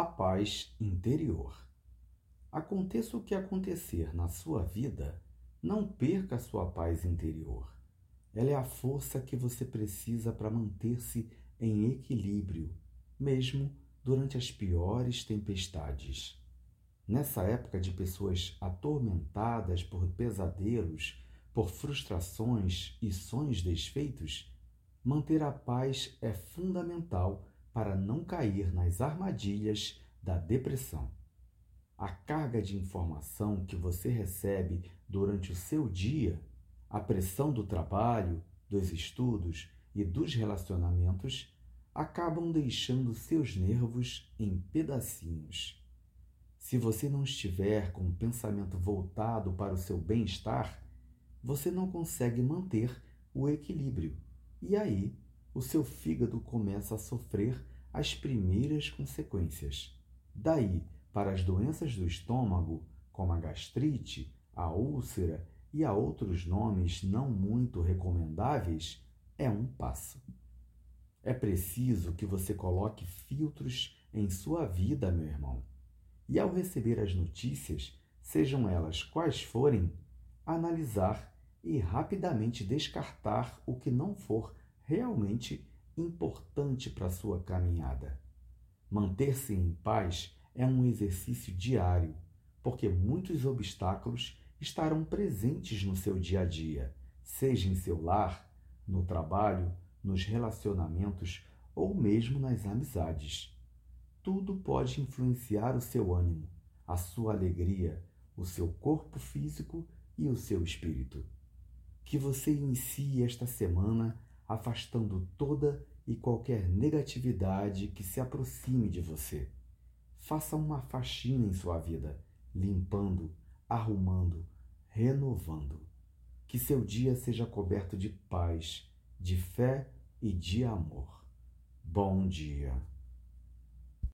a paz interior. Aconteça o que acontecer na sua vida, não perca a sua paz interior. Ela é a força que você precisa para manter-se em equilíbrio, mesmo durante as piores tempestades. Nessa época de pessoas atormentadas por pesadelos, por frustrações e sonhos desfeitos, manter a paz é fundamental para não cair nas armadilhas da depressão. A carga de informação que você recebe durante o seu dia, a pressão do trabalho, dos estudos e dos relacionamentos acabam deixando seus nervos em pedacinhos. Se você não estiver com o pensamento voltado para o seu bem-estar, você não consegue manter o equilíbrio. E aí, o seu fígado começa a sofrer as primeiras consequências. Daí, para as doenças do estômago, como a gastrite, a úlcera e a outros nomes não muito recomendáveis, é um passo. É preciso que você coloque filtros em sua vida, meu irmão e, ao receber as notícias, sejam elas quais forem, analisar e rapidamente descartar o que não for realmente importante para a sua caminhada. Manter-se em paz é um exercício diário, porque muitos obstáculos estarão presentes no seu dia a dia, seja em seu lar, no trabalho, nos relacionamentos ou mesmo nas amizades tudo pode influenciar o seu ânimo, a sua alegria, o seu corpo físico e o seu espírito. Que você inicie esta semana afastando toda e qualquer negatividade que se aproxime de você. Faça uma faxina em sua vida, limpando, arrumando, renovando. Que seu dia seja coberto de paz, de fé e de amor. Bom dia.